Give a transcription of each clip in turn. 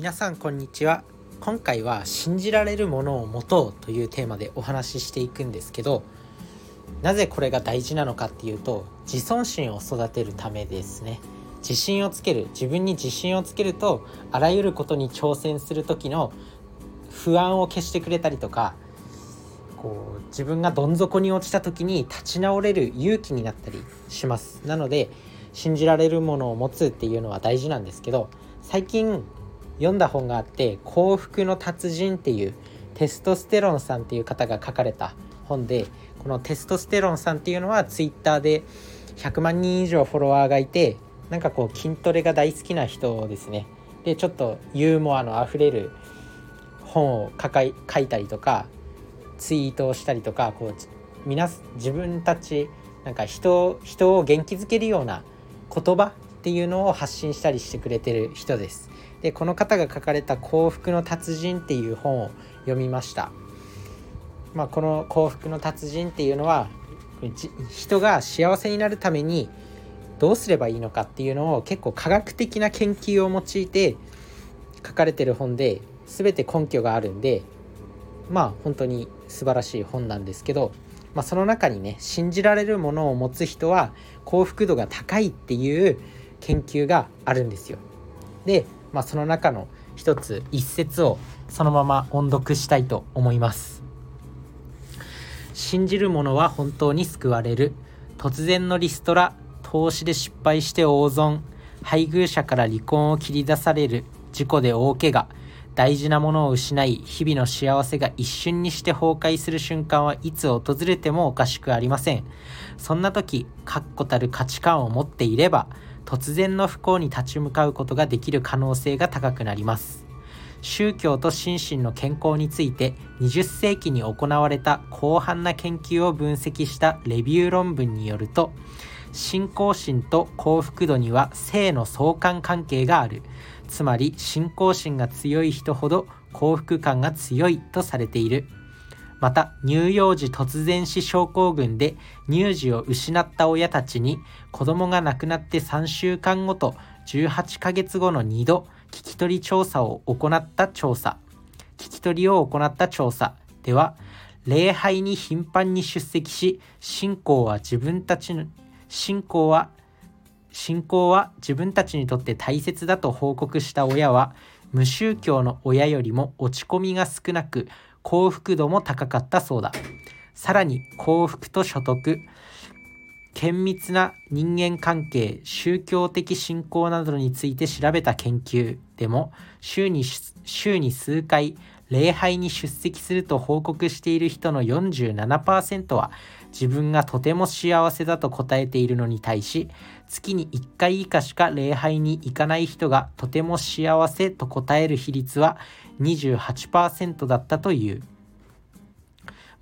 皆さんこんにちは。今回は信じられるものを持とうというテーマでお話ししていくんですけどなぜこれが大事なのかっていうと自尊心を育てるためですね。自信をつける自分に自信をつけるとあらゆることに挑戦する時の不安を消してくれたりとかこう自分がどん底に落ちた時に立ち直れる勇気になったりします。なので信じられるものを持つっていうのは大事なんですけど最近読んだ本があって「幸福の達人」っていうテストステロンさんっていう方が書かれた本でこのテストステロンさんっていうのは Twitter で100万人以上フォロワーがいてなんかこう筋トレが大好きな人ですね。でちょっとユーモアのあふれる本を書いたりとかツイートをしたりとかこう皆自分たちなんか人人を元気づけるような言葉っていうのを発信したりしてくれてる人です。でこの方が書かれた「幸福の達人」っていう本を読みました。まあ、この幸福の達人っていうのは人が幸せになるためにどうすればいいのかっていうのを結構科学的な研究を用いて書かれてる本で全て根拠があるんでまあ本当に素晴らしい本なんですけど、まあ、その中にね信じられるものを持つ人は幸福度が高いっていう研究があるんですよ。で、まあ、その中の一つ一節をそのまま音読したいと思います。信じる者は本当に救われる突然のリストラ投資で失敗して大損配偶者から離婚を切り出される事故で大怪我大事なものを失い日々の幸せが一瞬にして崩壊する瞬間はいつ訪れてもおかしくありません。そんな時確固たる価値観を持っていれば突然の不幸に立ち向かうことができる可能性が高くなります。宗教と心身の健康について20世紀に行われた広範な研究を分析したレビュー論文によると信仰心と幸福度には性の相関関係がある。つまり信仰心が強い人ほど幸福感が強いとされている。また乳幼児突然死症候群で乳児を失った親たちに子供が亡くなって3週間後と18ヶ月後の2度聞き取り調査を行った調査。聞き取りを行った調査。では礼拝に頻繁に出席し信仰は自分たち信仰は信仰は自分たちにとって大切だと報告した親は無宗教の親よりも落ち込みが少なく幸福度も高かったそうだ。さらに幸福と所得厳密な人間関係宗教的信仰などについて調べた研究でも週に週に数回礼拝に出席すると報告している人の47%は自分がとても幸せだと答えているのに対し月に1回以下しか礼拝に行かない人がとても幸せと答える比率は28%だったという。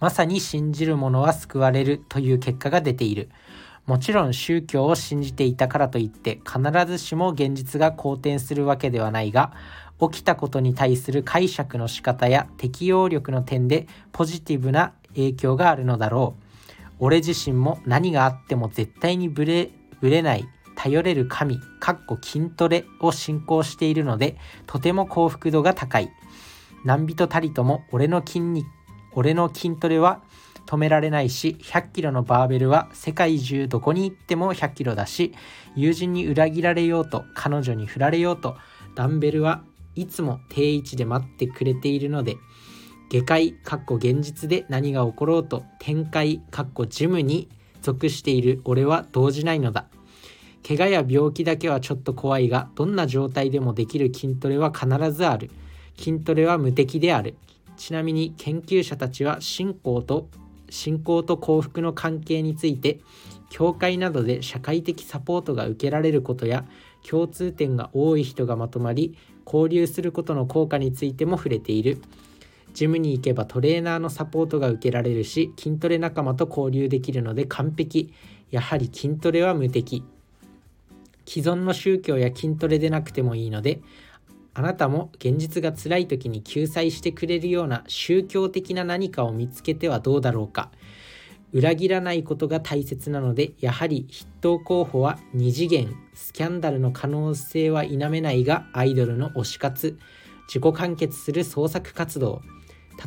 まさに信じる者は救われるという結果が出ている。もちろん宗教を信じていたからといって必ずしも現実が好転するわけではないが起きたことに対する解釈の仕方や適応力の点でポジティブな影響があるのだろう。俺自身も何があっても絶対にブレブレない頼れる神かっこ筋トレを信仰しているのでとても幸福度が高い。何人たりとも俺の筋肉俺の筋トレは止められないし100キロのバーベルは世界中どこに行っても100キロだし友人に裏切られようと彼女に振られようとダンベルはいつも定位置で待ってくれているので下界かっこ現実で何が起ころうと展開かっこジムに属している俺は動じないのだ。怪我や病気だけはちょっと怖いがどんな状態でもできる筋トレは必ずある。筋トレは無敵である。ちなみに研究者たちは信仰と信仰と幸福の関係について教会などで社会的サポートが受けられることや共通点が多い人がまとまり交流することの効果についても触れている。ジムに行けばトレーナーのサポートが受けられるし筋トレ仲間と交流できるので完璧。やはり筋トレは無敵。既存の宗教や筋トレでなくてもいいのであなたも現実が辛い時に救済してくれるような宗教的な何かを見つけてはどうだろうか。裏切らないことが大切なのでやはり筆頭候補は2次元。スキャンダルの可能性は否めないがアイドルの推し活。自己完結する創作活動。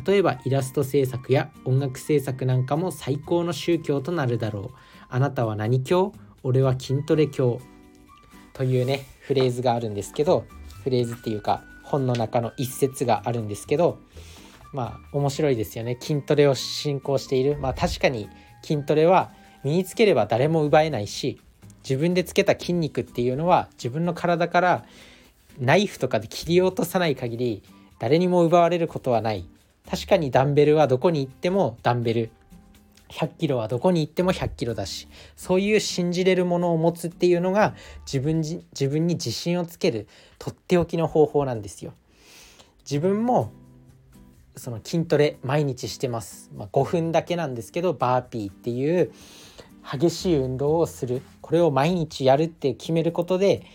例えばイラスト制作や音楽制作なんかも最高の宗教となるだろう。あなたは何教？俺は筋トレ教。というねフレーズがあるんですけどフレーズっていうか本の中の一節があるんですけどまあ面白いですよね。筋トレを進行している。まあ確かに筋トレは身につければ誰も奪えないし自分でつけた筋肉っていうのは自分の体からナイフとかで切り落とさない限り誰にも奪われることはない。確かにダンベルはどこに行ってもダンベル。100キロはどこに行っても100キロだしそういう信じれるものを持つっていうのが自分自分に自信をつけるとっておきの方法なんですよ。自分もその筋トレ毎日してます、まあ、5分だけなんですけどバーピーっていう激しい運動をする。これを毎日やるって決めることで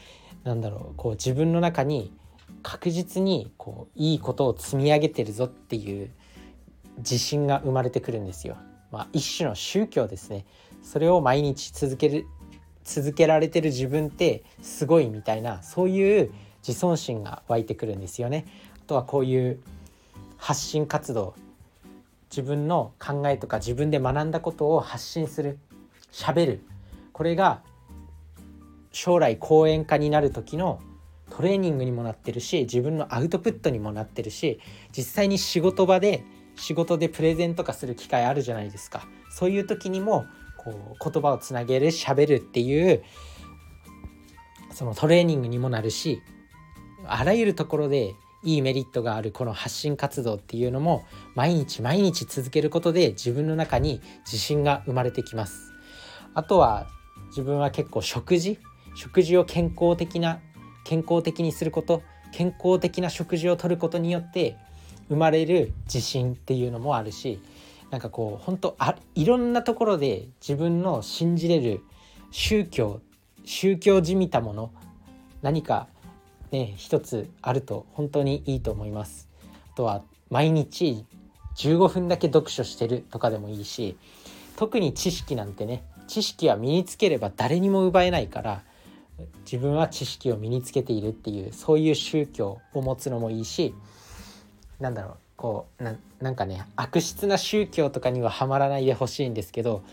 なんだろうこう自分の中に確実にこういいことを積み上げてるぞっていう自信が生まれてくるんですよ。まあ、一種の宗教ですね。それを毎日続ける続けられてる自分ってすごいみたいなそういう自尊心が湧いてくるんですよね。あとはこういう発信活動自分の考えとか自分で学んだことを発信する喋るこれが将来講演家になる時のトレーニングにもなってるし自分のアウトプットにもなってるし実際に仕事場で仕事でプレゼンとかする機会あるじゃないですか。そういう時にもこう言葉をつなげる喋るっていうそのトレーニングにもなるしあらゆるところでいいメリットがあるこの発信活動っていうのも毎日毎日続けることで自分の中に自信が生まれてきます。あとは自分は結構食事食事を健康的な健康的にすること健康的な食事をとることによって生まれる自信っていうのもあるしなんかこう本当あいろんなところで自分の信じれる宗教宗教じみたもの何かね一つあると本当にいいと思います。あとは毎日15分だけ読書してるとかでもいいし特に知識なんてね知識は身につければ誰にも奪えないから自分は知識を身につけているっていうそういう宗教を持つのもいいしなんだろうこうなんかね悪質な宗教とかにはハマらないでほしいんですけど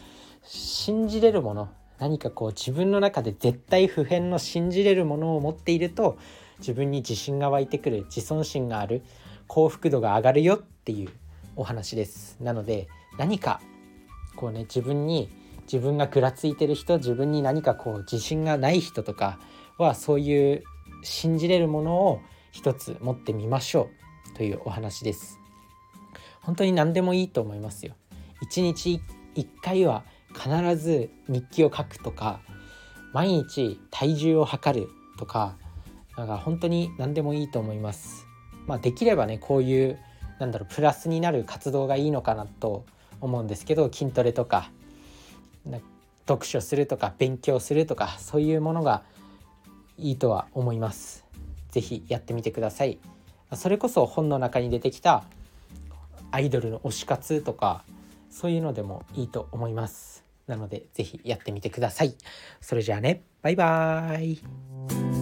信じれるもの何かこう自分の中で絶対不変の信じれるものを持っていると自分に自信が湧いてくる自尊心がある幸福度が上がるよっていうお話です。なので何かこうね自分に自分がぐらついてる人自分に何かこう自信がない人とかはそういう信じれるものを一つ持ってみましょうというお話です。本当に何でもいいと思いますよ。一日一回は必ず日記を書くとか毎日体重を測るとかなんか本当に何でもいいと思います。まあできればねこういうなんだろうプラスになる活動がいいのかなと思うんですけど筋トレとか。読書するとか勉強するとかそういうものがいいとは思います。是非やってみてください。それこそ本の中に出てきたアイドルの推し活とかそういうのでもいいと思います。なので是非やってみてください。それじゃあねバイバーイ